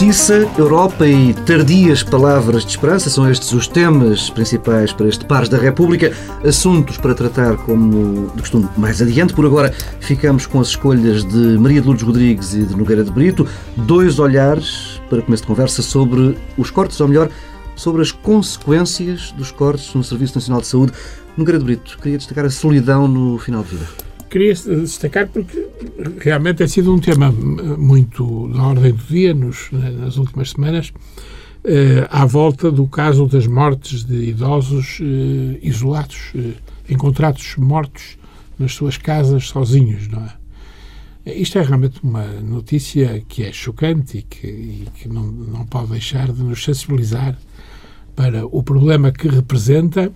Justiça, Europa e tardias palavras de esperança são estes os temas principais para este Pares da República. Assuntos para tratar, como de costume, mais adiante. Por agora, ficamos com as escolhas de Maria de Lourdes Rodrigues e de Nogueira de Brito. Dois olhares para começo de conversa sobre os cortes, ou melhor, sobre as consequências dos cortes no Serviço Nacional de Saúde. Nogueira de Brito, queria destacar a solidão no final de vida queria destacar porque realmente tem sido um tema muito na ordem do dia nos, nas últimas semanas, eh, à volta do caso das mortes de idosos eh, isolados, eh, encontrados mortos nas suas casas sozinhos, não é? Isto é realmente uma notícia que é chocante e que, e que não, não pode deixar de nos sensibilizar para o problema que representa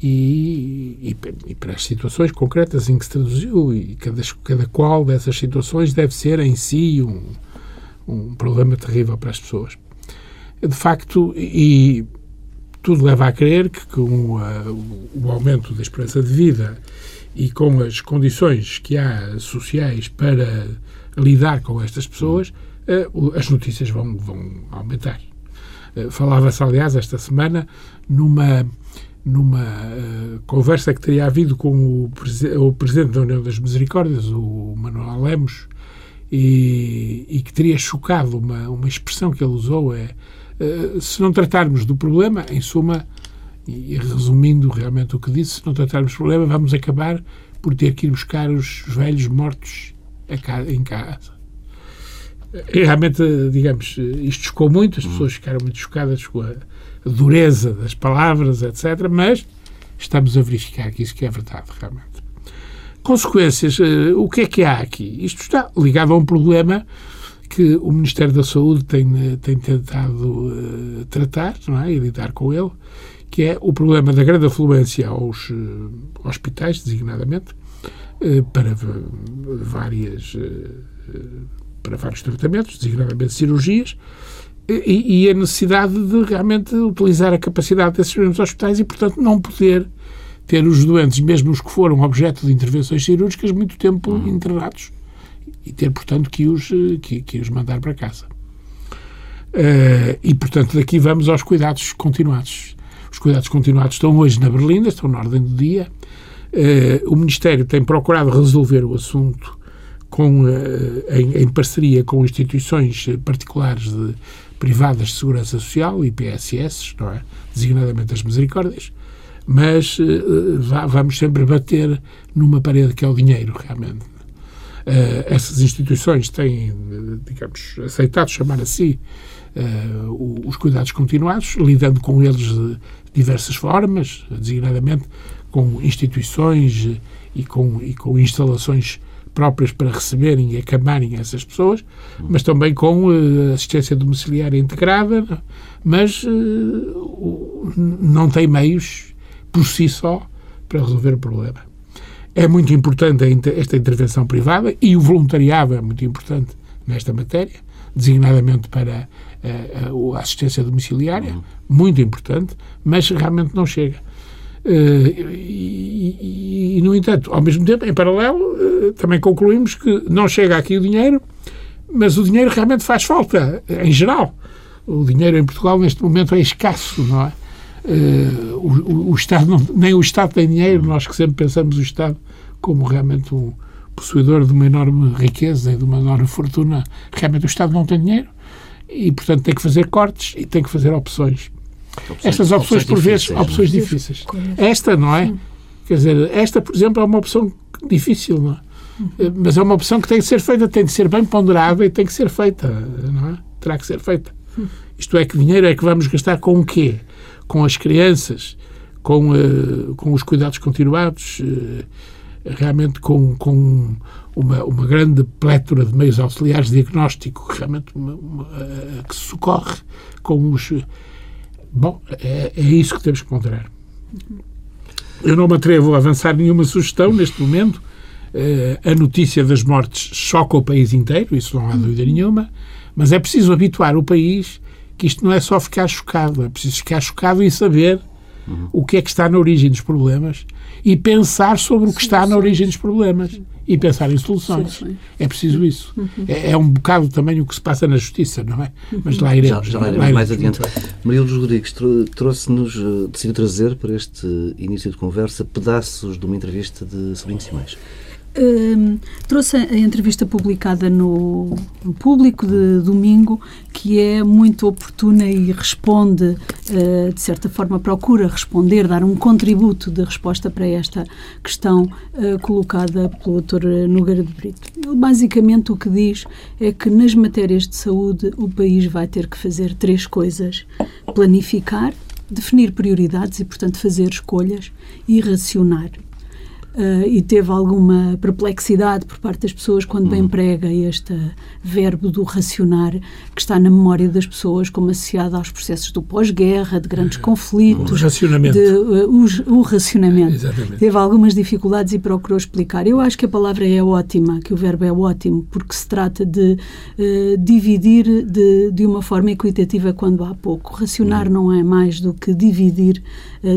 e, e, e, para as situações concretas em que se traduziu e cada, cada qual dessas situações deve ser em si um, um problema terrível para as pessoas. De facto, e tudo leva a crer que com a, o aumento da esperança de vida e com as condições que há sociais para lidar com estas pessoas, eh, as notícias vão, vão aumentar. Eh, falava-se, aliás, esta semana numa numa uh, conversa que teria havido com o, o, Presidente da União das Misericórdias, o Manuel Lemos, e, e que teria chocado uma, uma expressão que ele usou é uh, se não tratarmos do problema, em suma, e, resumindo realmente o que disse, se não tratarmos do problema, vamos acabar por ter que ir buscar os velhos mortos em casa. Realmente, digamos, isto chocou muito, as pessoas ficaram muito chocadas com a, dureza das palavras, etc. Mas estamos a verificar que isso que é verdade, realmente. Consequências, uh, o que é que há aqui? Isto está ligado a um problema que o Ministério da Saúde tem, eh, tem tentado uh, tratar não é? e lidar com ele, que é o problema da grande afluência aos uh, hospitais, designadamente, para várias para vários tratamentos, designadamente cirurgias, e, e, a necessidade de realmente utilizar a capacidade desses mesmos hospitais e, portanto, não poder ter os doentes, mesmo os que foram objeto de intervenções cirúrgicas, muito tempo uhum. internados e ter, portanto, que os, que, que os mandar para casa. Uh, e, portanto, daqui vamos aos cuidados continuados. Os cuidados continuados estão hoje na Berlinda, estão na ordem do dia. Uh, o Ministério tem procurado resolver o assunto com, uh, em, em, parceria com instituições particulares de, privadas de segurança social, IPSS, não é? designadamente as misericórdias, mas uh, vamos sempre bater numa parede que é o dinheiro, realmente. Uh, essas instituições têm, digamos, aceitado chamar a si uh, os cuidados continuados, lidando com eles de diversas formas, designadamente com instituições e com, e com instalações próprias para receberem e acamarem essas pessoas, mas também com uh, assistência domiciliária integrada, mas uh, não tem meios por si só para resolver o problema. É muito importante esta intervenção privada e o voluntariado é muito importante nesta matéria, designadamente para uh, a assistência domiciliária, uhum. muito importante, mas realmente não chega. Uh, e, e, e, no entanto, ao mesmo tempo, em paralelo, uh, também concluímos que não chega aqui o dinheiro, mas o dinheiro realmente faz falta, em geral. O dinheiro em Portugal, neste momento, é escasso, não é? Uh, o, o, Estado não, nem o Estado tem dinheiro, nós que sempre pensamos o Estado como realmente um possuidor de uma enorme riqueza e de uma enorme fortuna. Realmente o Estado não tem dinheiro e, portanto, tem que fazer cortes e tem que fazer opções. Opções, Estas opções, opções por vezes, opções difíceis. Esta, não é? Quer dizer, esta, por exemplo, é uma opção difícil, não é? Mas é uma opção que tem que ser feita, tem de ser bem ponderada e tem que ser feita, não é? Terá que ser feita. Isto é, que dinheiro é que vamos gastar com o quê? Com as crianças, com, uh, com os cuidados continuados, uh, realmente com, com uma, uma grande plétora de meios auxiliares de diagnóstico, realmente uma, uma, uh, que socorre com os Bom, é, é isso que temos que ponderar. Eu não me atrevo a avançar nenhuma sugestão neste momento. Uh, a notícia das mortes choca o país inteiro, isso não há dúvida nenhuma, mas é preciso habituar o país que isto não é só ficar chocado, é preciso ficar chocado e saber uhum. o que é que está na origem dos problemas e pensar sobre o que está na origem dos problemas e pensar em soluções. É preciso isso. Uhum. É, é, um bocado também o que se passa na justiça, não é? Mas lá iremos. Já, já lá iremos mais adiante. Maria Luz Rodrigues trouxe-nos, eh, decidiu trazer para este início de conversa pedaços de uma entrevista de Sobrinho Simões. Um, trouxe a entrevista publicada no, no, Público de domingo, que é muito oportuna e responde, uh, de certa forma, procura responder, dar um contributo de resposta para esta questão uh, colocada pelo Dr. Nogueira de Brito. Ele, basicamente, o que diz é que nas matérias de saúde o país vai ter que fazer três coisas: planificar, definir prioridades e, portanto, fazer escolhas e racionar uh, e teve alguma perplexidade por parte das pessoas quando uhum. bem prega este verbo do racionar que está na memória das pessoas como associado aos processos do pós-guerra, de grandes conflitos. O racionamento. De, uh, o, o, racionamento. Exatamente. Teve algumas dificuldades e procurou explicar. Eu acho que a palavra é ótima, que o verbo é ótimo, porque se trata de uh, dividir de, de uma forma equitativa quando há pouco. Racionar uhum. não é mais do que dividir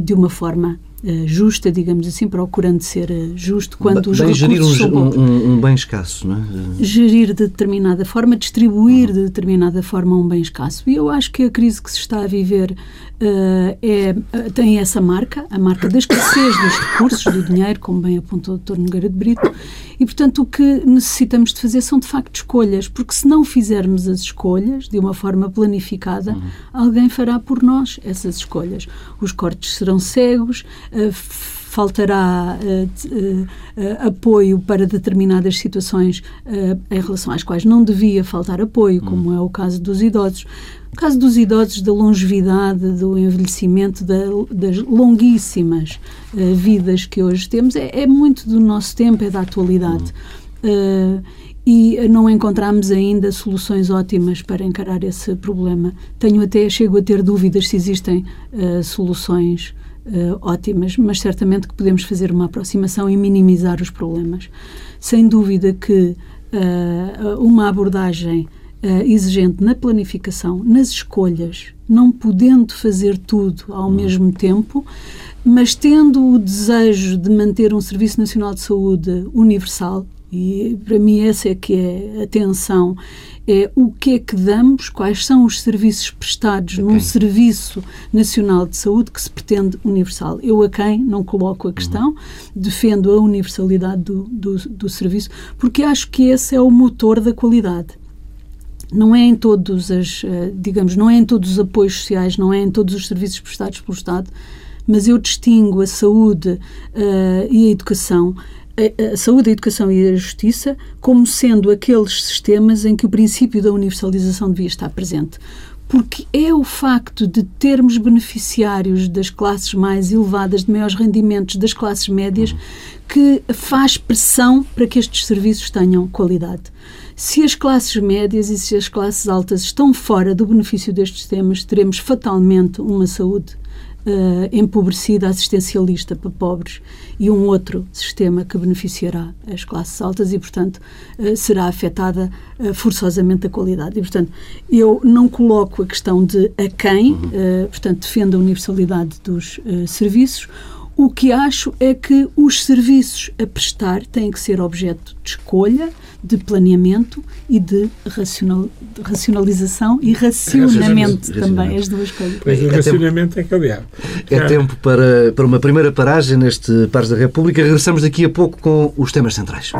de uma forma Uh, justa, digamos assim, procurando ser uh, justo quando bem, os recursos gerir um. Um, um, bem escasso, não é? Gerir de determinada forma, distribuir uhum. de determinada forma um bem escasso. E eu acho que a crise que se está a viver uh, é, tem essa marca, a marca da escassez dos recursos, do dinheiro, como bem apontou o Dr. Nogueira de Brito, e, portanto, o que necessitamos de fazer são, de facto, escolhas, porque se não fizermos as escolhas de uma forma planificada, uhum. alguém fará por nós essas escolhas. Os cortes serão cegos, faltará uh, uh, apoio para determinadas situações em relação às quais não devia faltar apoio, como uhum. é o caso dos idosos. No caso dos idosos, da longevidade, do envelhecimento, da, das longuíssimas uh, vidas que hoje temos, é, é, muito do nosso tempo, é da atualidade. Uh, e não encontramos ainda soluções ótimas para encarar esse problema. Tenho até, chego a ter dúvidas se existem uh, soluções ótimas, mas certamente que podemos fazer uma aproximação e minimizar os problemas. Sem dúvida que uma abordagem uh, exigente na planificação, nas escolhas, não podendo fazer tudo ao uhum. mesmo tempo, mas tendo o desejo de manter um Serviço Nacional de Saúde universal, e para mim essa é que é a tensão, é o que é que damos, quais são os serviços prestados num Serviço Nacional de Saúde que se pretende universal. Eu a quem não coloco a questão, uhum. defendo a universalidade do, do, do serviço, porque acho que esse é o motor da qualidade não é em todos as, eh, digamos, não é em todos os apoios sociais, não é em todos os serviços prestados pelo Estado, mas eu distingo a saúde uh, e a educação, a, saúde, a educação e a justiça como sendo aqueles sistemas em que o princípio da universalização devia estar presente. Porque é o facto de termos beneficiários das classes mais elevadas, de maiores rendimentos, das classes médias, que faz pressão para que estes serviços tenham qualidade. Se as classes médias e se as classes altas estão fora do benefício destes sistemas, teremos fatalmente uma saúde uh, empobrecida, assistencialista para pobres e um outro sistema que beneficiará as classes altas e, portanto, uh, será afetada uh, forçosamente a qualidade. E, portanto, eu não coloco a questão de a quem, uhum. portanto, defendo a universalidade dos serviços o que acho é que os serviços a prestar têm que ser objeto de escolha, de planeamento e de, racional, de racionalização e racionamento também, as duas coisas. Pois o é racionamento tempo, é que é É tempo para, para uma primeira paragem neste Pares da República. Regressamos daqui a pouco com os temas centrais.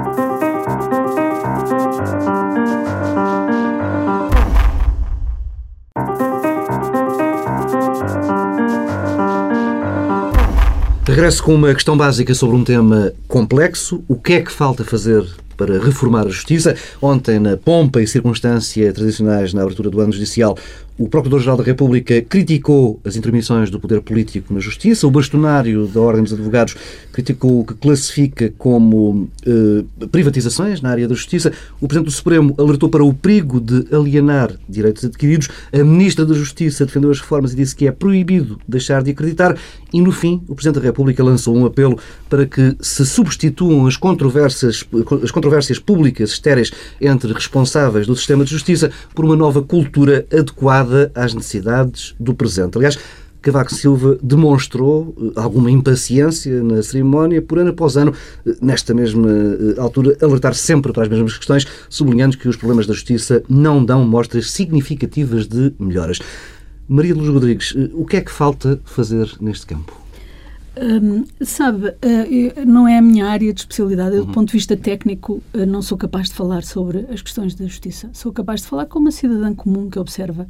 Regresso com uma questão básica sobre um tema complexo. O que é que falta fazer para reformar a justiça. Ontem, na pompa e circunstância tradicionais na abertura do ano judicial, o Procurador-Geral da República criticou as intermissões do poder político na justiça. O bastonário da Ordem dos Advogados criticou o que classifica como eh, privatizações na área da justiça. O Presidente do Supremo alertou para o perigo de alienar direitos adquiridos. A Ministra da Justiça defendeu as reformas e disse que é proibido deixar de acreditar. E, no fim, o Presidente da República lançou um apelo para que se substituam as controvérsias, as controvérsias públicas estéreis entre responsáveis do sistema de justiça por uma nova cultura adequada às necessidades do presente. Aliás, Cavaco Silva demonstrou eh, alguma impaciência na cerimónia, por ano após ano, eh, nesta mesma eh, altura, alertar sempre para as mesmas questões, sublinhando que os problemas da justiça não dão mostras significativas de melhoras. Maria Luz Rodrigues, o que é que falta fazer neste campo? Hum, sabe, uh, não é a minha área de especialidade. Eu, do uhum. ponto de vista técnico, uh, não sou capaz de falar sobre as questões da justiça. Sou capaz de falar como uma cidadã comum que observa.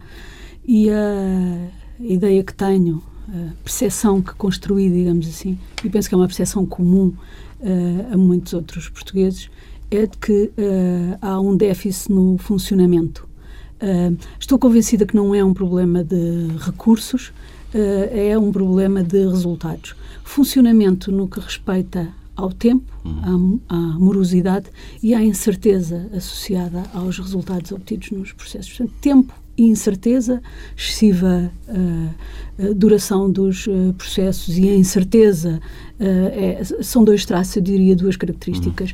E a ideia que tenho, a percepção que construí, digamos assim, e penso que é uma percepção comum uh, a muitos outros portugueses, é de que há um déficit no funcionamento. estou convencida que não é um problema de recursos, é um problema de resultados funcionamento no que respeita ao tempo, à, morosidade e à incerteza associada aos resultados obtidos nos processos. Portanto, tempo e incerteza, excessiva uh, duração dos uh, processos e a incerteza uh, é, são dois traços, eu diria, duas características.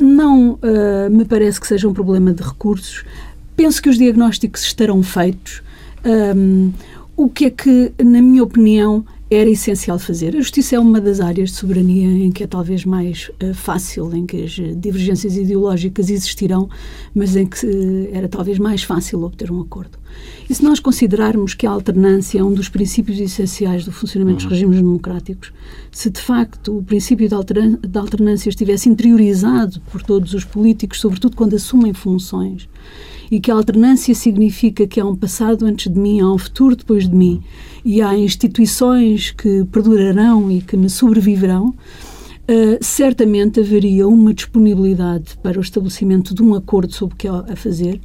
Uhum. Não me parece que seja um problema de recursos. Penso que os diagnósticos estarão feitos. Um, o que é que, na minha opinião, era essencial fazer. A justiça é uma das áreas de soberania em que é talvez mais uh, fácil, em que as divergências ideológicas existirão, mas em que uh, era talvez mais fácil obter um acordo. E se nós considerarmos que a alternância é um dos princípios essenciais do funcionamento uhum. dos regimes democráticos, se de facto o princípio da alternância estivesse interiorizado por todos os políticos, sobretudo quando assumem funções, e que a alternância significa que há um passado antes de mim, há um futuro depois de mim e há instituições que perdurarão e que me sobreviverão, uh, certamente haveria uma disponibilidade para o estabelecimento de um acordo sobre o que há a fazer.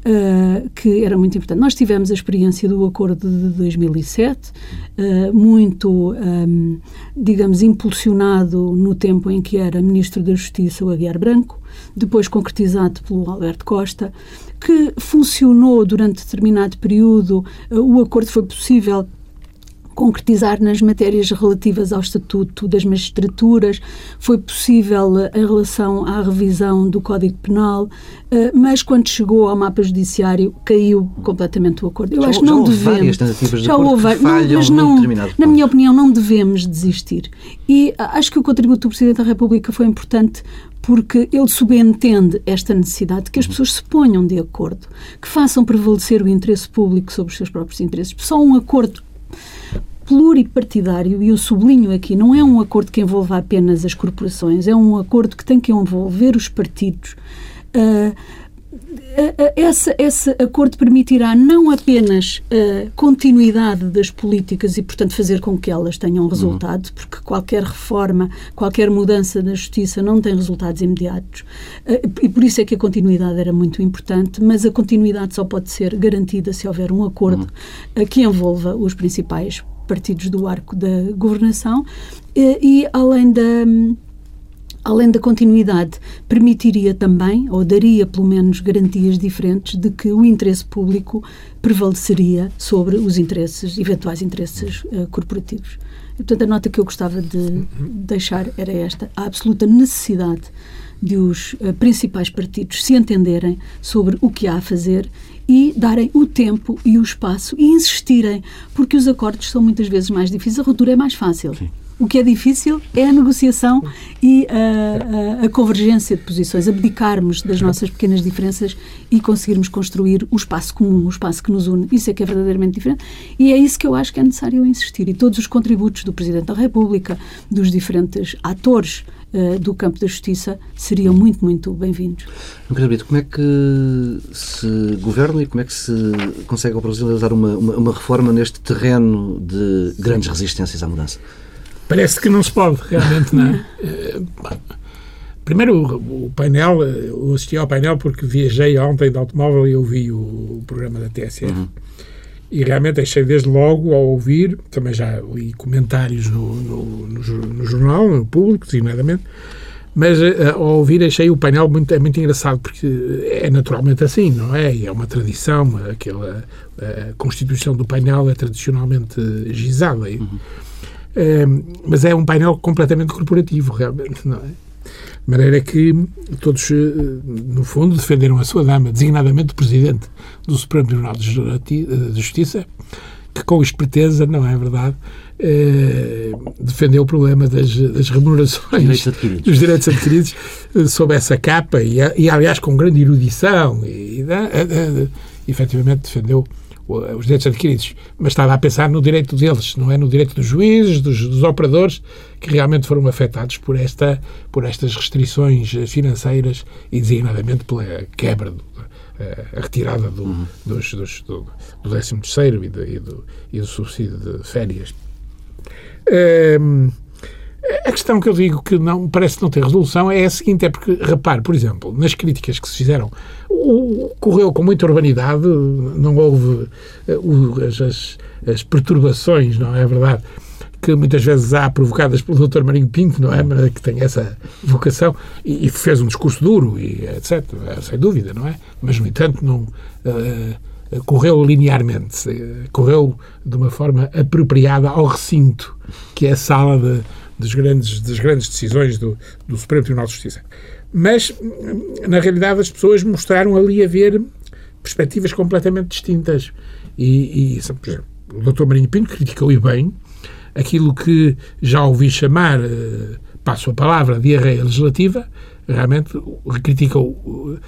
Uh, que era muito importante. Nós tivemos a experiência do acordo de 2007, uh, muito, um, digamos, impulsionado no tempo em que era Ministro da Justiça o Aguiar Branco, depois concretizado pelo Alberto Costa, que funcionou durante determinado período, uh, o acordo foi possível concretizar nas matérias relativas ao Estatuto das Magistraturas, foi possível uh, em relação à revisão do Código Penal, uh, mas quando chegou ao mapa judiciário caiu completamente o acordo. Eu já, acho que não devemos. Já houve, não, mas não, na minha opinião, não devemos desistir. E acho que o contributo do Presidente da República foi importante porque ele subentende esta necessidade de que as uhum. pessoas se ponham de acordo, que façam prevalecer o interesse público sobre os seus próprios interesses. Só um acordo pluripartidário, e eu sublinho aqui, não é um acordo que envolva apenas as corporações, é um acordo que tem que envolver os partidos. Uh, esse, esse acordo permitirá não apenas a continuidade das políticas e, portanto, fazer com que elas tenham resultado, uhum. porque qualquer reforma, qualquer mudança da justiça não tem resultados imediatos. Eh, e por isso é que a continuidade era muito importante, mas a continuidade só pode ser garantida se houver um acordo uhum. que envolva os principais partidos do arco da governação e, e além da além da continuidade, permitiria também, ou daria pelo menos garantias diferentes, de que o interesse público prevaleceria sobre os interesses, eventuais interesses uh, corporativos. E, portanto, a nota que eu gostava de deixar era esta: a absoluta necessidade de os uh, principais partidos se entenderem sobre o que há a fazer e darem o tempo e o espaço e insistirem, porque os acordos são muitas vezes mais difíceis, a ruptura é mais fácil. Sim. O que é difícil é a negociação e a, a, a, convergência de posições, abdicarmos das nossas pequenas diferenças e conseguirmos construir o espaço comum, o espaço que nos une. Isso é que é verdadeiramente diferente e é isso que eu acho que é necessário insistir. E todos os contributos do Presidente da República, dos diferentes atores uh, do campo da justiça, seriam muito, muito bem-vindos. Brito, como é que se governa e como é que se consegue ao Brasil realizar uma, uma, uma reforma neste terreno de grandes resistências à mudança? Parece que não se pode, realmente, não é? Eh, primeiro, o painel, eu assisti ao painel porque viajei ontem de automóvel e ouvi o, programa da TSF. Uhum. E realmente achei desde logo ao ouvir, também já li comentários no, no, no, no jornal, no público, designadamente, mas uh, ao ouvir achei o painel muito, é muito engraçado porque é naturalmente assim, não é? E é uma tradição, aquela a constituição do painel é tradicionalmente gizada. Uhum. Ehm, mas é um painel completamente corporativo, realmente, não é? De maneira que todos, eh, no fundo, defenderam a sua dama, designadamente o Presidente do Supremo Tribunal de Justiça, que com esperteza, não é verdade, eh, defendeu o problema das, das remunerações direitos dos direitos adquiridos eh, sob essa capa e, e, aliás, com grande erudição e, e, e efetivamente defendeu os direitos adquiridos, mas estava a pensar no direito deles, não é no direito dos juízes, dos, dos, operadores, que realmente foram afetados por, esta, por estas restrições financeiras e designadamente pela quebra, do, a retirada do, uhum. dos, dos, do, do 13 terceiro e, do, e, do, e do subsídio de férias. Um, a questão que eu digo que não parece não ter resolução é a seguinte: é porque, repare, por exemplo, nas críticas que se fizeram, correu com muita urbanidade, não houve uh, as, as, perturbações, não é verdade? Que muitas vezes há provocadas pelo Dr. Marinho Pinto, não é? Que tem essa vocação e, e fez um discurso duro, e etc. Sem dúvida, não é? Mas, no entanto, não. Uh, correu linearmente, correu de uma forma apropriada ao recinto, que é a sala de, das, grandes, das grandes decisões do, do Supremo Tribunal de Justiça. Mas, na realidade, as pessoas mostraram ali haver perspectivas completamente distintas. E, e por exemplo, o Dr. Marinho Pinto criticou e bem aquilo que já ouvi chamar, eh, passo a palavra, diarreia legislativa, realmente criticou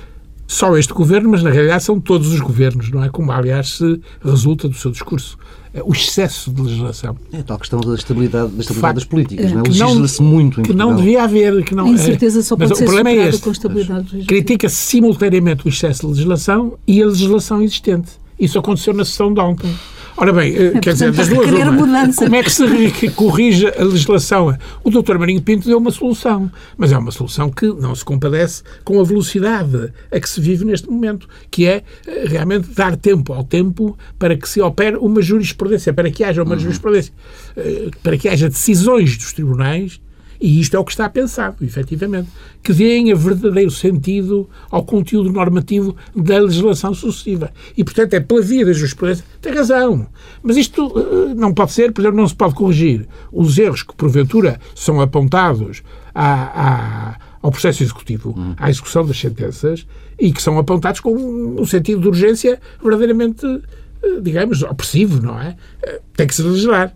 só este governo, mas na realidade são todos os governos, não é? Como, aliás, se resulta do seu discurso. O excesso de legislação. É tal questão da estabilidade, da estabilidade das políticas, é, não é? Legisla-se muito em Que não devia haver. Que não, a incerteza só pode mas ser o problema é este. com estabilidade Critica-se simultaneamente o excesso de legislação e a legislação existente. Isso aconteceu na sessão de ontem. Ora bem, é, quer dizer, das duas uma, como é que se corrige a legislação? O doutor Marinho Pinto deu uma solução, mas é uma solução que não se compadece com a velocidade a que se vive neste momento, que é eh, realmente dar tempo ao tempo para que se opere uma jurisprudência, para que haja uma uhum. jurisprudência, eh, para que haja decisões dos tribunais e isto é o que está pensado, efetivamente, que deem a verdadeiro sentido ao conteúdo normativo da legislação sucessiva. E, portanto, é pela via da jurisprudência. Tem razão. Mas isto uh, não pode ser, por exemplo, não se pode corrigir os erros que, porventura, são apontados à, à, ao processo executivo, hum. à execução das sentenças, e que são apontados com um sentido de urgência verdadeiramente, uh, digamos, opressivo, não é? Uh, tem que se legislar.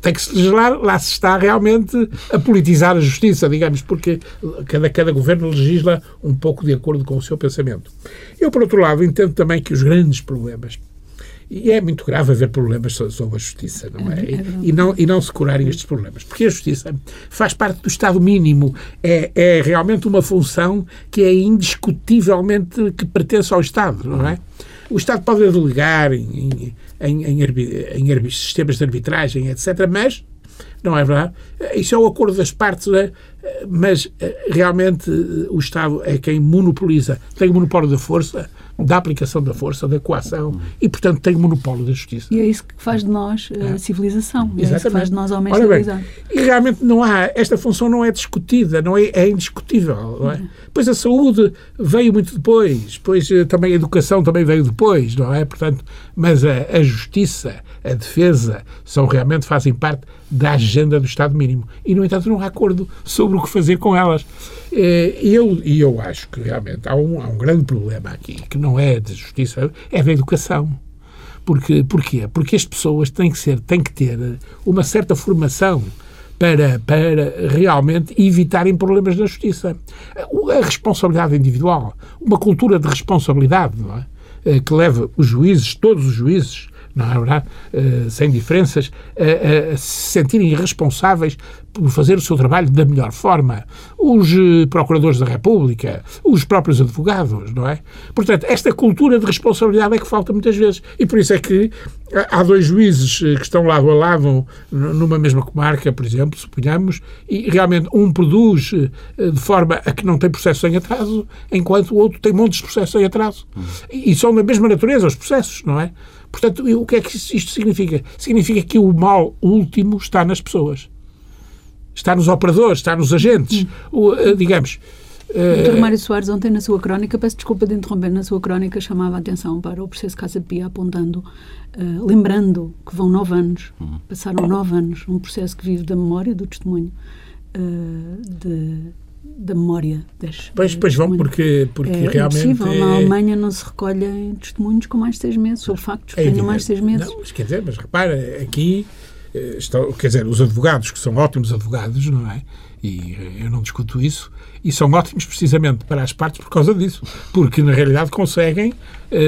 Tem que se legislar, lá se está realmente a politizar a justiça, digamos, porque cada, cada governo legisla um pouco de acordo com o seu pensamento. Eu, por outro lado, entendo também que os grandes problemas e é muito grave haver problemas sobre a justiça, não é? é e, não, e não se curarem estes problemas. Porque a justiça faz parte do Estado mínimo. É, é realmente uma função que é indiscutivelmente que pertence ao Estado, não é? O Estado pode delegar em, em, em, em, em sistemas de arbitragem, etc., mas não é verdade? Isso é o acordo das partes, é? mas eh, realmente eh, o Estado é quem monopoliza, tem o monopólio da força, da aplicação da força, da coação e, portanto, tem o monopólio da justiça. E é isso que faz de nós a eh, é. civilização. É isso que faz de nós homens Ora civilizados. e realmente não há, esta função não é discutida, não é, é indiscutível. Não é? Pois a saúde veio muito depois, pois também a educação também veio depois, não é? Portanto, mas a, a justiça, a defesa, são realmente, fazem parte da agenda do Estado mínimo. E, no entanto, não há acordo sobre o que fazer com elas. Eh, e eu, eu acho que realmente há um, há um grande problema aqui, que não é de justiça, é da educação. Porque, porquê? Porque as pessoas têm que, ser, têm que ter uma certa formação para, para realmente evitarem problemas na justiça. A responsabilidade individual, uma cultura de responsabilidade, não é? Eh, que leva os juízes, todos os juízes, não é verdade? Uh, sem diferenças, a, a se sentirem responsáveis por fazer o seu trabalho da melhor forma. Os uh, procuradores da República, os próprios advogados, não é? Portanto, esta cultura de responsabilidade é que falta muitas vezes. E por isso é que há dois juízes eh, que estão lado a lado numa mesma comarca, por exemplo, suponhamos, e realmente um produz de forma a que não tem processo em atraso, enquanto o outro tem montes de processos em atraso. E são da mesma natureza os processos, não é? Portanto, o que é que isto significa? Significa que o mal último está nas pessoas. Está nos operadores, está nos agentes. O, uh, digamos. Uh, Dr. Mário Soares, ontem na sua crónica, peço desculpa de interromper, na sua crónica chamava a atenção para o processo Casa Pia, apontando, uh, lembrando que vão nove anos, uhum. passaram nove anos, um processo que vive da memória, do testemunho, uh, de da memória das. Pois, pois vão, porque, porque é realmente. Impossível. Na Alemanha não se recolhem testemunhos com mais de seis meses, ou factos que é tenham mais de seis meses. Não, mas quer dizer, mas repara, aqui. Estão, quer dizer, os advogados, que são ótimos advogados, não é? E eu não discuto isso, e são ótimos precisamente para as partes por causa disso, porque na realidade conseguem,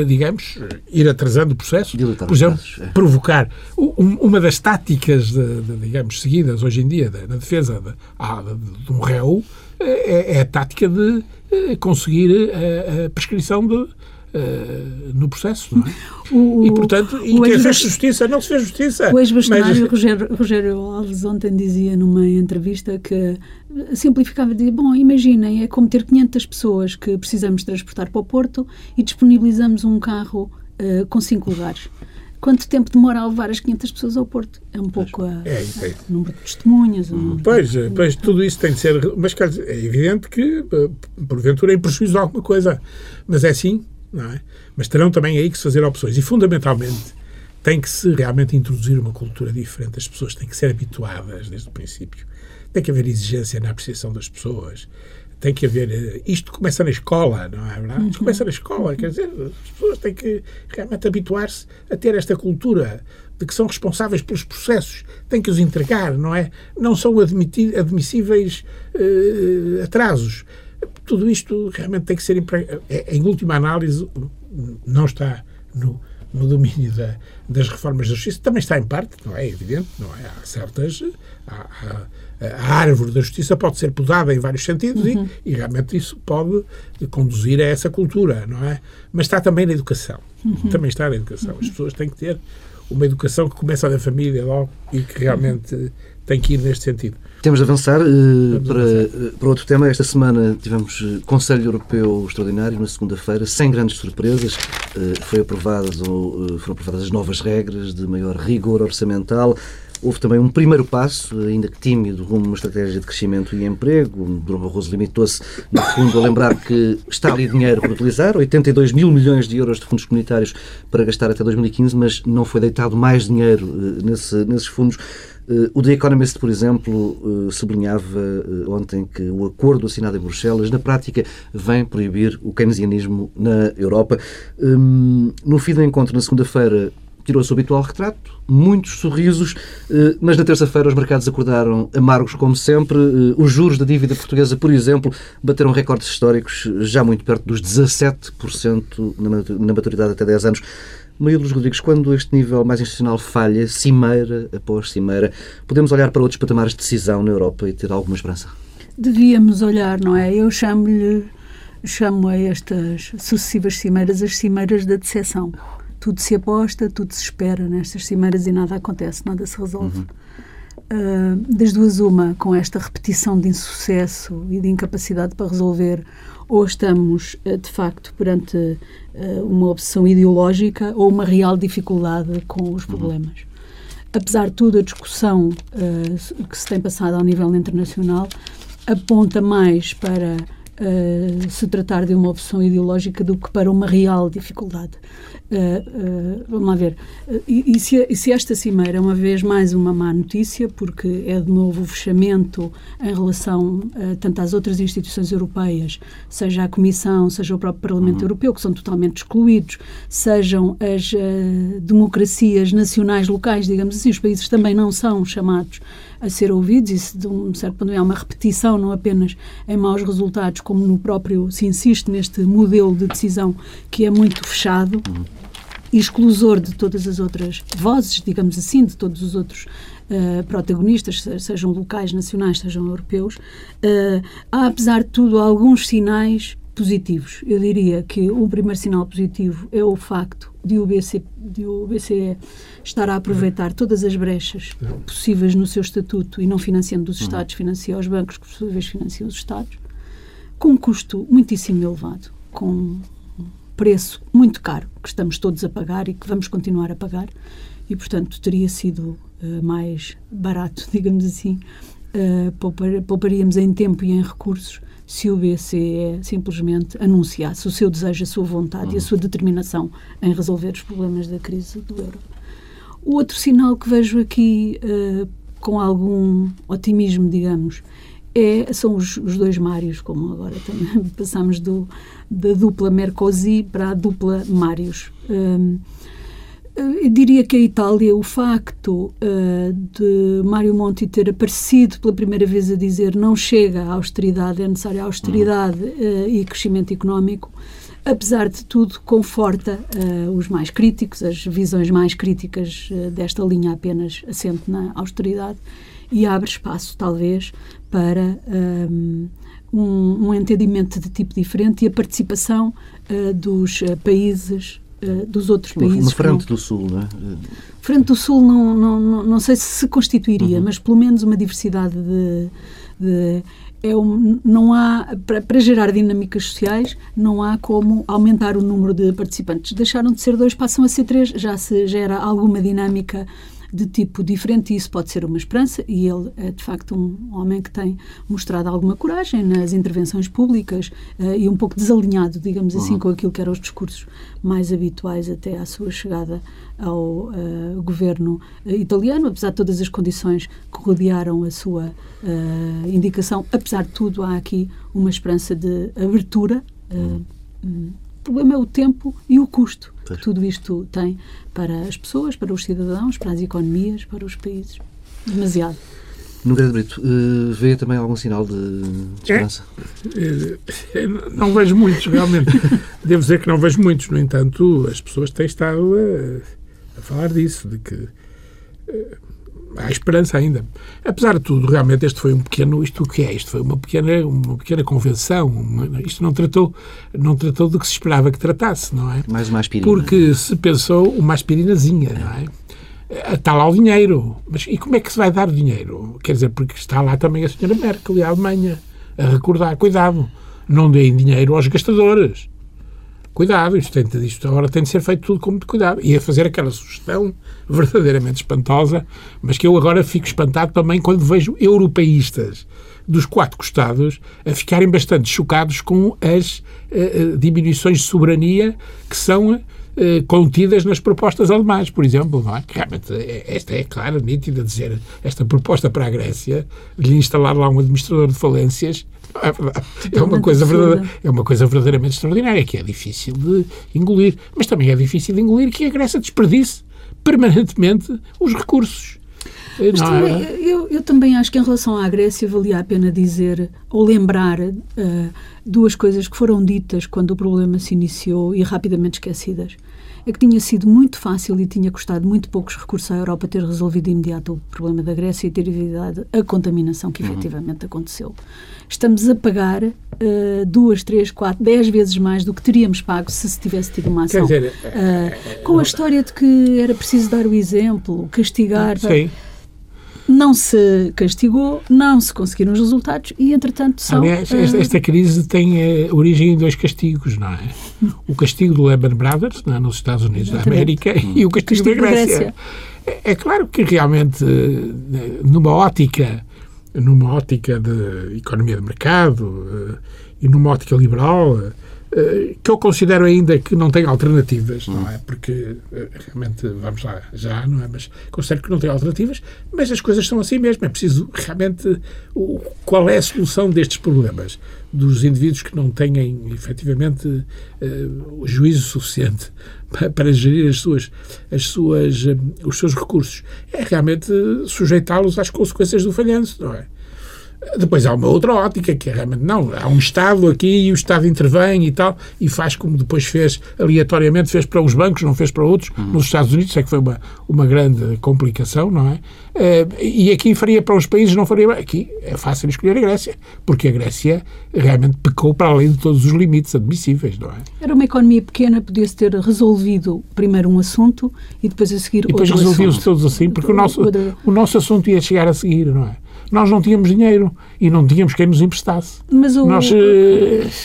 digamos, ir atrasando o processo, Dilatar por exemplo, casos, é. provocar. Uma das táticas, de, de, digamos, seguidas hoje em dia na defesa de, de, de um réu é, é, a tática de conseguir a, a prescrição de, Uh, no processo, não é? O, e, portanto, e quem fez justiça, não se fez justiça. O ex-bastonário mas... Rogério, Rogério Alves ontem dizia numa entrevista que simplificava, dizia, bom, imaginem, é como ter 500 pessoas que precisamos transportar para o Porto e disponibilizamos um carro uh, com 5 lugares. Quanto tempo demora a levar as 500 pessoas ao Porto? É um pouco a, é, é. o número de testemunhas. Número pois, de... pois, tudo isso tem de ser. Mas é evidente que, porventura, é em prejuízo de alguma coisa. Mas é assim, não é? Mas terão também aí que se fazer opções. E, fundamentalmente, tem que se realmente introduzir uma cultura diferente. As pessoas têm que ser habituadas desde o princípio. Tem que haver exigência na apreciação das pessoas. Tem que haver. Isto começa na escola, não é verdade? Isto começa na escola. Quer dizer, as pessoas têm que realmente habituar-se a ter esta cultura de que são responsáveis pelos processos, têm que os entregar, não é? Não são admissíveis uh, atrasos tudo isto realmente tem que ser é, em última análise não está no, no domínio da, das reformas da justiça também está em parte não é evidente não é há certas há, há, a árvore da justiça pode ser podada em vários sentidos uhum. e, e, realmente isso pode conduzir a essa cultura não é mas está também na educação uhum. também está na educação as pessoas têm que ter uma educação que começa da família logo e que realmente tem que ir neste sentido. Temos de avançar, uh, para, avançar. para outro tema. Esta semana tivemos uh, Conselho Europeu Extraordinário, na segunda-feira, sem grandes surpresas. Uh, foi aprovadas, ou, foram aprovadas as novas regras de maior rigor orçamental. Houve também um primeiro passo, ainda que tímido, rumo a uma estratégia de crescimento e emprego. Durão Barroso limitou-se, no fundo, a lembrar que está ali dinheiro para utilizar, 82 mil milhões de euros de fundos comunitários para gastar até 2015, mas não foi deitado mais dinheiro nesse, nesses fundos. O The Economist, por exemplo, sublinhava ontem que o acordo assinado em Bruxelas, na prática, vem proibir o keynesianismo na Europa. No fim do encontro, na segunda-feira, tirou-se o habitual retrato, muitos sorrisos, mas na terça-feira os mercados acordaram amargos como sempre. Os juros da dívida portuguesa, por exemplo, bateram recordes históricos já muito perto dos 17% na maturidade até 10 anos. Maria Rodrigues, quando este nível mais institucional falha, cimeira após cimeira, podemos olhar para outros patamares de decisão na Europa e ter alguma esperança? Devíamos olhar, não é? Eu chamo-lhe chamo a estas sucessivas cimeiras as cimeiras da decepção. Tudo se aposta, tudo se espera nestas cimeiras e nada acontece, nada se resolve. Uhum. Uh, das duas, uma, com esta repetição de insucesso e de incapacidade para resolver, ou estamos, uh, de facto, perante uh, uma obsessão ideológica ou uma real dificuldade com os problemas. Uhum. Apesar de tudo, a discussão que se tem passado ao nível internacional aponta mais para Uh, se tratar de uma opção ideológica do que para uma real dificuldade. Uh, vamos lá ver. E, e, se, e, se, esta cimeira é uma vez mais uma má notícia, porque é de novo o fechamento em relação tanto às outras instituições europeias, seja a Comissão, seja o próprio Parlamento uhum. Europeu, que são totalmente excluídos, sejam as democracias nacionais locais, digamos assim, os países também não são chamados a ser ouvidos, isso de um certo ponto é uma repetição, não apenas em maus resultados, como no próprio se insiste neste modelo de decisão que é muito fechado. Uhum. Exclusor de todas as outras vozes, digamos assim, de todos os outros Uh, protagonistas, sejam locais, nacionais, sejam europeus, uh, há, apesar de tudo, alguns sinais positivos. Eu diria que o primeiro sinal positivo é o facto de o, BC, de o BCE estar a aproveitar todas as brechas possíveis no seu estatuto e não financiando os Estados, financia os bancos, que por sua vez financiam os Estados, com um custo muitíssimo elevado, com um preço muito caro que estamos todos a pagar e que vamos continuar a pagar e, portanto, teria sido uh, mais barato, digamos assim, uh, poupar, pouparíamos em tempo e em recursos se o BCE simplesmente anunciasse o seu desejo, a sua vontade uhum. e a sua determinação em resolver os problemas da crise do euro. O outro sinal que vejo aqui uh, com algum otimismo, digamos, é, são os, os dois Mários, como agora também passamos do, da dupla Mercosi para a dupla Mários. Um, eu diria que a Itália, o facto uh, de Mário Monti ter aparecido pela primeira vez a dizer não chega à austeridade, é necessária austeridade uh, e crescimento económico, apesar de tudo, conforta uh, os mais críticos, as visões mais críticas desta linha apenas assente na austeridade e abre espaço, talvez, para um, um, entendimento de tipo diferente e a participação dos países uh, dos outros países. Uma frente do Sul, não é? Frente do Sul não, não, não, não sei se se constituiria, uhum. mas pelo menos uma diversidade de, de é um, não há para, para, gerar dinâmicas sociais não há como aumentar o número de participantes deixaram de ser dois passam a ser três já se gera alguma dinâmica de tipo diferente e isso pode ser uma esperança e ele é de facto um homem que tem mostrado alguma coragem nas intervenções públicas uh, e um pouco desalinhado, digamos assim, uhum. com aquilo que eram os discursos mais habituais até à sua chegada ao uh, governo uh, italiano, apesar de todas as condições que rodearam a sua indicação, apesar de tudo há aqui uma esperança de abertura uhum. O problema é o tempo e o custo que tudo isto tem para as pessoas, para os cidadãos, para as economias, para os países. Demasiado. Nogueira Brito, uh, vê também algum sinal de, de esperança? É, é, não vejo muitos, realmente. Devo dizer que não vejo muitos. No entanto, as pessoas têm estado a, a falar disso, de que uh, há esperança ainda. Apesar de tudo, realmente este foi um pequeno, isto o que é? Isto foi uma pequena, uma pequena convenção. Uma, isto não tratou, não tratou do que se esperava que tratasse, não é? Mais uma aspirina. Porque se pensou uma aspirinazinha, não é? Está lá o dinheiro. Mas e como é que se vai dar o dinheiro? Quer dizer, porque está lá também a senhora Merkel e a Alemanha a recordar, cuidado, não deem dinheiro aos gastadores cuidado, isto, tem, isto agora tem de ser feito tudo com muito cuidado. E a fazer aquela sugestão verdadeiramente espantosa, mas que eu agora fico espantado também quando vejo europeístas dos quatro costados a ficarem bastante chocados com as uh, diminuições de soberania que são uh, contidas nas propostas alemãs, por exemplo. Não é? Realmente, esta é clara, nítida, dizer esta proposta para a Grécia de instalar lá um administrador de falências é verdade. É uma, coisa é uma coisa verdadeiramente extraordinária, que é difícil de engolir. Mas também é difícil de engolir que a Grécia desperdice permanentemente os recursos. Mas também, é? eu, eu, também acho que em relação à Grécia valia a pena dizer ou lembrar uh, duas coisas que foram ditas quando o problema se iniciou e rapidamente esquecidas é que tinha sido muito fácil e tinha custado muito poucos recursos à Europa ter resolvido de imediato o problema da Grécia e ter evitado a contaminação que uhum. efetivamente aconteceu. Estamos a pagar uh, duas, três, quatro, dez vezes mais do que teríamos pago se se tivesse tido uma ação. Quer dizer, uh, com a história de que era preciso dar o exemplo, castigar. Sim não se castigou, não se conseguiram os resultados e, entretanto, são... Aliás, esta, esta crise tem uh, origem em dois castigos, não é? O castigo do Lehman Brothers, é? nos Estados Unidos da América, e o castigo, castigo da Grécia. Grécia. É, é claro que realmente, eh, numa ótica, numa ótica de economia de mercado uh, e numa ótica liberal eh, que eu considero ainda que não tem alternativas, não é? Porque eh, realmente, vamos lá, já, não é? Mas considero que não tem alternativas, mas as coisas são assim mesmo. É preciso realmente. O, qual é a solução destes problemas? Dos indivíduos que não têm efetivamente o juízo suficiente para, gerir as suas, as suas, os seus recursos. É realmente sujeitá-los às consequências do falhanço, não é? Depois há uma outra ótica, que é realmente não, há um Estado aqui e o Estado intervém e tal, e faz como depois fez, aleatoriamente, fez para uns bancos, não fez para outros. Uhum. Nos Estados Unidos é que foi uma, uma grande complicação, não é? Uh, e aqui faria para os países, não faria. Aqui é fácil escolher a Grécia, porque a Grécia realmente pecou para além de todos os limites admissíveis, não é? Era uma economia pequena, podia-se ter resolvido primeiro um assunto e depois a seguir e depois resolviam-se todos assim, porque o nosso, o nosso assunto ia chegar a seguir, não é? Nós não tínhamos dinheiro e não tínhamos quem nos emprestasse. Mas o, nós, uh...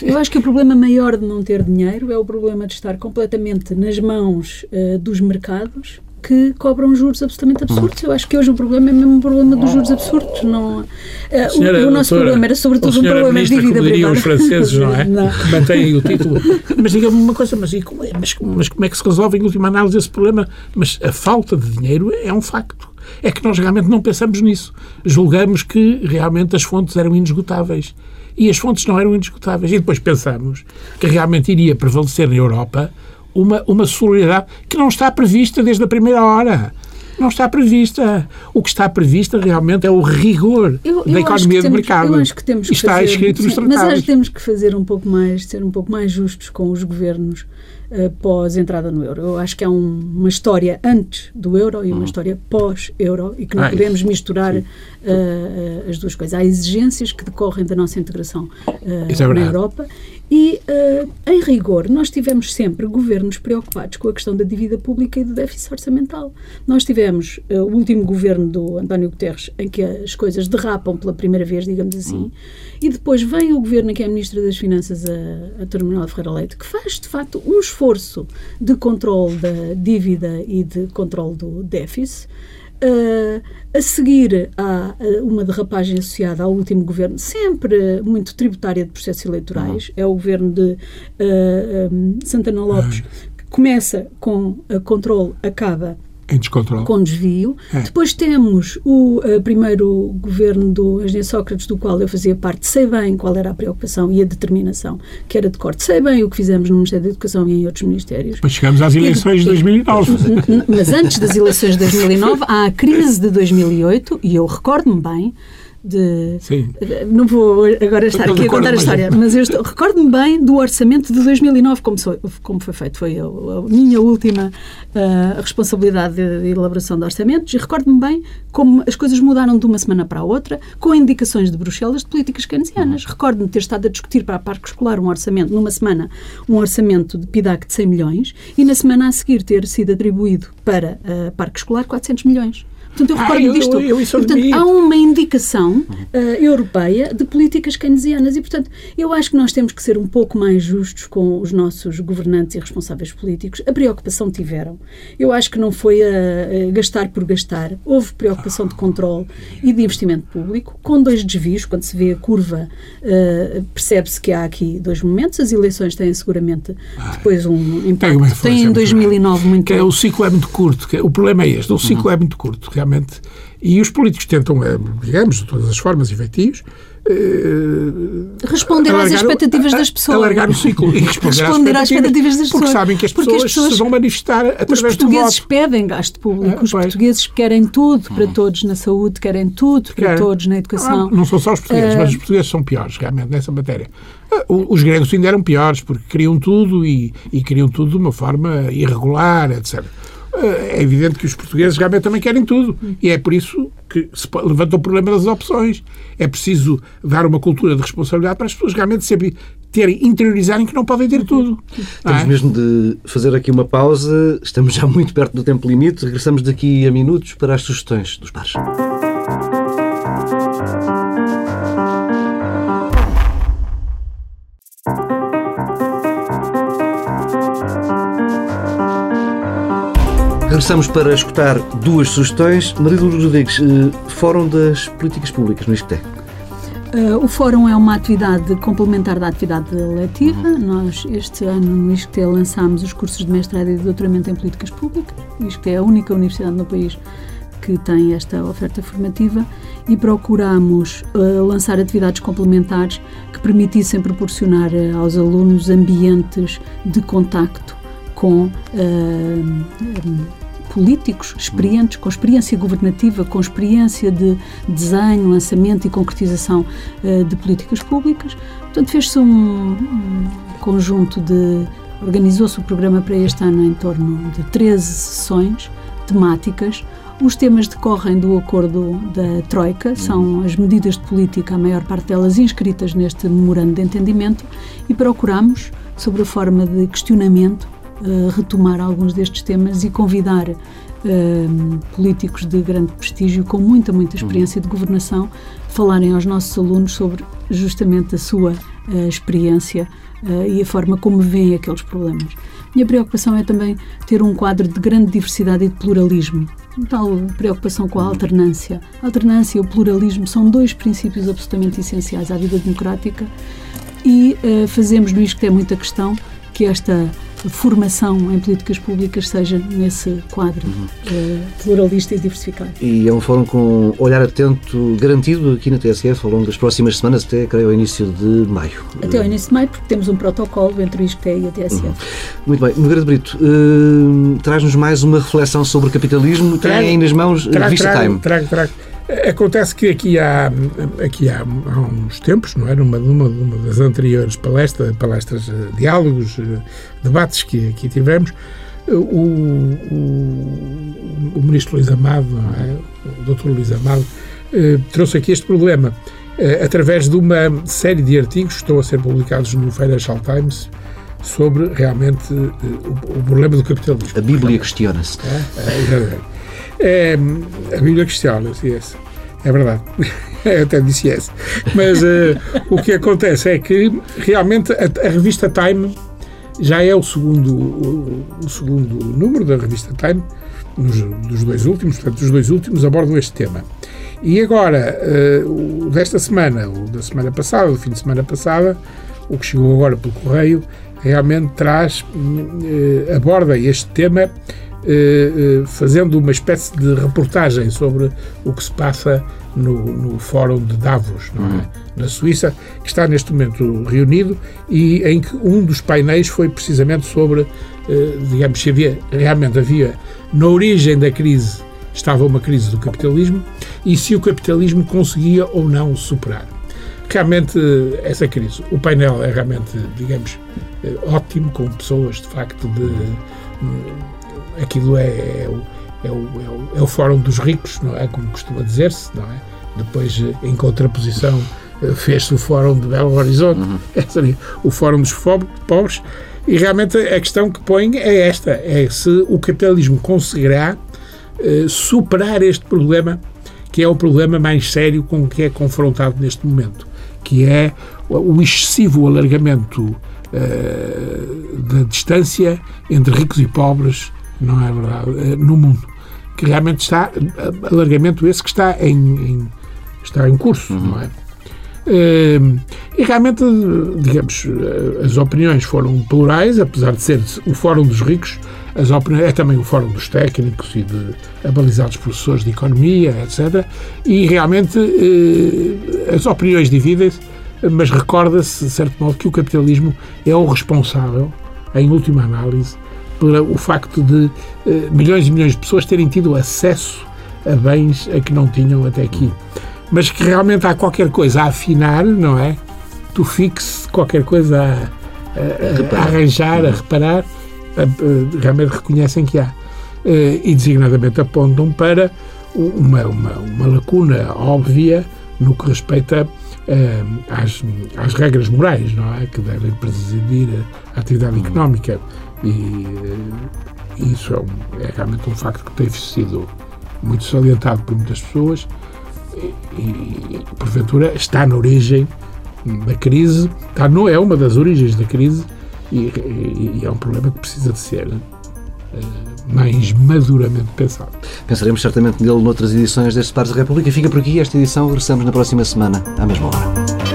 eu acho que o problema maior de não ter dinheiro é o problema de estar completamente nas mãos uh, dos mercados que cobram juros absolutamente absurdos. Eu acho que hoje o problema é mesmo o problema dos juros absurdos. Não, uh, senhora, o, o, nosso doutora, problema era sobretudo um problema de dívida privada. os franceses, não é? não. Que mantêm o título. Mas diga-me uma coisa, mas, é, mas, mas como é que se resolve em última análise esse problema? Mas a falta de dinheiro é um facto é que nós realmente não pensamos nisso. Julgamos que realmente as fontes eram inesgotáveis. E as fontes não eram inesgotáveis. E depois pensamos que realmente iria prevalecer na Europa uma, uma solidariedade que não está prevista desde a primeira hora. Não está prevista. O que está prevista realmente é o rigor Eu- eu da economia de mercado. Eu acho que temos que está fazer, escrito nos sim, Mas tratados. acho que temos que fazer um pouco mais, ser um pouco mais justos com os governos eh, pós-entrada no euro. Eu acho que há um- uma história antes do euro e uma história pós-euro e que não. Ah, isso. podemos misturar eh, eh, as duas coisas. Há exigências que decorrem da nossa integração Isso é na. Europa e, eh, em rigor, nós tivemos sempre governos preocupados com a questão da dívida pública e do déficit orçamental. Nós tivemos eh, o último governo do António Guterres, em que as coisas derrapam pela primeira vez, digamos assim, e depois vem o governo em que é a Ministra das Finanças, a, a Terminal Ferreira Leite, que faz, de facto, um esforço de controle da dívida e de controle do déficit. Uh, a seguir há uma derrapagem associada ao último governo, sempre muito tributária de processos eleitorais. É o governo de uh, um, Santana Lopes, que começa com uh, controle, acaba Em descontrole. com desvio. É. Depois temos o eh, primeiro governo do engenheiro Sócrates, do qual eu fazia parte. Sei bem qual era a preocupação e a determinação que era de corte. Sei bem o que fizemos no Ministério da Educação e em outros ministérios. Depois chegamos às eleições de 2009. N- n- Mas antes das eleições de 2009, há a crise de 2008, e eu recordo-me bem de. Sim. Não vou agora estar Eu aqui a contar a recordo-me, história, mas eu estou- recordo-me bem do orçamento de 2009, como, sou- como foi feito. Foi a, a minha última ah, responsabilidade de, de elaboração de orçamentos e recordo-me bem como as coisas mudaram de uma semana para a outra, com indicações de Bruxelas de políticas keynesianas. Recordo-me de ter estado a discutir para a parque escolar um orçamento, numa semana, um orçamento de PIDAC de 100 milhões e na semana a seguir ter sido atribuído para a parque escolar 400 milhões. Portanto, eu Ah, recordo eu- disto. eu- eu isso E, portanto, há uma indicação eh, europeia de políticas keynesianas e, portanto, eu acho que nós temos que ser um pouco mais justos com os nossos governantes e responsáveis políticos. A preocupação tiveram. Eu acho que não foi a, a gastar por gastar. Houve preocupação de controle e de investimento público, com dois desvios. Quando se vê a curva, eh, percebe-se que há aqui dois momentos. As eleições têm seguramente depois um impacto. Tem em muito 2009 muito que é, o ciclo é muito curto. é- o problema é este. O ciclo é muito curto, realmente. E os políticos tentam, eh, digamos, de todas as formas e feitios, eh, responder às alargar o- expectativas das pessoas. Alargar o ciclo e responder, Responder às expectativas das Porque pessoas. sabem que as Porque pessoas, as pessoas- se vão manifestar Os através do portugueses pedem gasto público, Ah, os pois. portugueses querem tudo para todos na saúde, querem tudo para Querem. todos na educação. Ah, não são só os portugueses, Ah, mas os portugueses são piores, realmente, nessa matéria. Ah, Os gregos ainda eram piores, porque queriam tudo e, e queriam tudo de uma forma irregular, etc. É evidente que os portugueses realmente também querem tudo. E é por isso que se levanta o problema das opções. É preciso dar uma cultura de responsabilidade para as pessoas realmente sempre terem, interiorizarem que não podem ter tudo. Temos é? mesmo de fazer aqui uma pausa. Estamos já muito perto do tempo limite. Regressamos daqui a minutos para as sugestões dos pares. Regressamos para escutar duas sugestões. Maria Lourdes Rodrigues, eh, Fórum das Políticas Públicas no ISCTE. Uh, o fórum é uma atividade complementar da atividade letiva. Nós, este ano, no ISCTE, lançámos os cursos de mestrado e de doutoramento em políticas públicas. O ISCTE é a única universidade no país que tem esta oferta formativa e procuramos uh, lançar atividades complementares que permitissem proporcionar uh, aos alunos ambientes de contacto com uh, políticos experientes, com experiência governativa, com experiência de desenho, lançamento e concretização uh, de políticas públicas. Portanto, fez-se um conjunto de. Organizou-se o programa para este ano em torno de 13 sessões temáticas. Os temas decorrem do acordo da Troika, são as medidas de política, a maior parte delas inscritas neste memorando de entendimento, e procuramos, sobre a forma de questionamento, Uh, retomar alguns destes temas e convidar uh, políticos de grande prestígio, com muita, muita experiência de governação, falarem aos nossos alunos sobre justamente a sua uh, experiência e a forma como veem aqueles problemas. Minha preocupação é também ter um quadro de grande diversidade e de pluralismo. Tal preocupação com a alternância. A alternância e o pluralismo são dois princípios absolutamente essenciais à vida democrática e fazemos no ISCTE muita questão que esta formação em políticas públicas seja nesse quadro uh, pluralista e diversificado. E é um fórum com olhar atento garantido aqui na TSF ao longo das próximas semanas, até creio ao início de maio. Até ao início de maio, porque temos um protocolo entre o ISCTE e a TSF. Uhum. Muito bem. Nogueira de Brito, uh, traz-nos mais uma reflexão sobre o capitalismo. Trago, Tem aí nas mãos trago, Vista trago, Time. Trago, trago. Acontece que aqui há, aqui há, há uns tempos, não é? Numa, numa, numa das anteriores palestras, palestras, eh, diálogos, eh, debates que aqui tivemos, o, o, o ministro Luís Amado, é? o doutor Luís Amado, eh, trouxe aqui este problema através de uma série de artigos que estão a ser publicados no Financial Times sobre realmente o, o problema do capitalismo. A Bíblia questiona-se. É, é, é, a Bíblia questiona-se, yes. é verdade. Eu até disse yes. Mas uh, o que acontece é que realmente a, a, revista Time já é o segundo, o, o segundo número da revista Time, nos, dos dois últimos, portanto, os dois últimos abordam este tema. E agora, uh, o desta semana, o da semana passada, o fim de semana passada, o que chegou agora pelo correio, realmente traz, uh, aborda este tema fazendo uma espécie de reportagem sobre o que se passa no, no Fórum de Davos, é? uhum. na Suíça, que está neste momento reunido e em que um dos painéis foi precisamente sobre, eh, digamos, se havia, realmente havia, na origem da crise, estava uma crise do capitalismo e se o capitalismo conseguia ou não superar. Realmente, essa crise, o painel é realmente, digamos, ótimo, com pessoas de facto de aquilo é, é, o, é, o, é, o, é o fórum dos ricos, não é? Como costuma dizer-se, não é? Depois, em contraposição, eh, fez-se o fórum de Belo Horizonte, uhum. o fórum dos pobres, e realmente a questão que põe é esta, é se o capitalismo conseguirá uh, superar este problema, que é o problema mais sério com que é confrontado neste momento, que é o excessivo alargamento uh, da distância entre ricos e pobres não é verdade, eh, no mundo, que realmente está, alargamento esse que está em, em está em curso, uhum. não é? Eh, e realmente, digamos, eh, as opiniões foram plurais, apesar de ser o Fórum dos Ricos, as opiniões, é também o Fórum dos Técnicos e de abalizados professores de Economia, etc. E realmente as opiniões dividem-se, mas recorda-se, de certo modo, que o capitalismo é o responsável, em última análise, pelo facto de uh, milhões e milhões de pessoas terem tido acesso a bens a que não tinham até aqui. Mas que realmente há qualquer coisa a afinar, não é? Tu fixes qualquer coisa a, a, a arranjar, a reparar, a, realmente reconhecem que há. Uh, e designadamente apontam para uma, uma, uma lacuna óbvia no que respeita uh, às, às regras morais, não é? Que devem presidir a atividade uhum. económica. E, isso é, um, é, realmente um facto que tem sido muito salientado por muitas pessoas e, e porventura está na origem da crise, está, não é uma das origens da crise e, e, é um problema que precisa de ser uh, mais maduramente pensado. Pensaremos certamente nele noutras edições deste Pares da República. Fica por aqui esta edição. Regressamos na próxima semana, à mesma hora.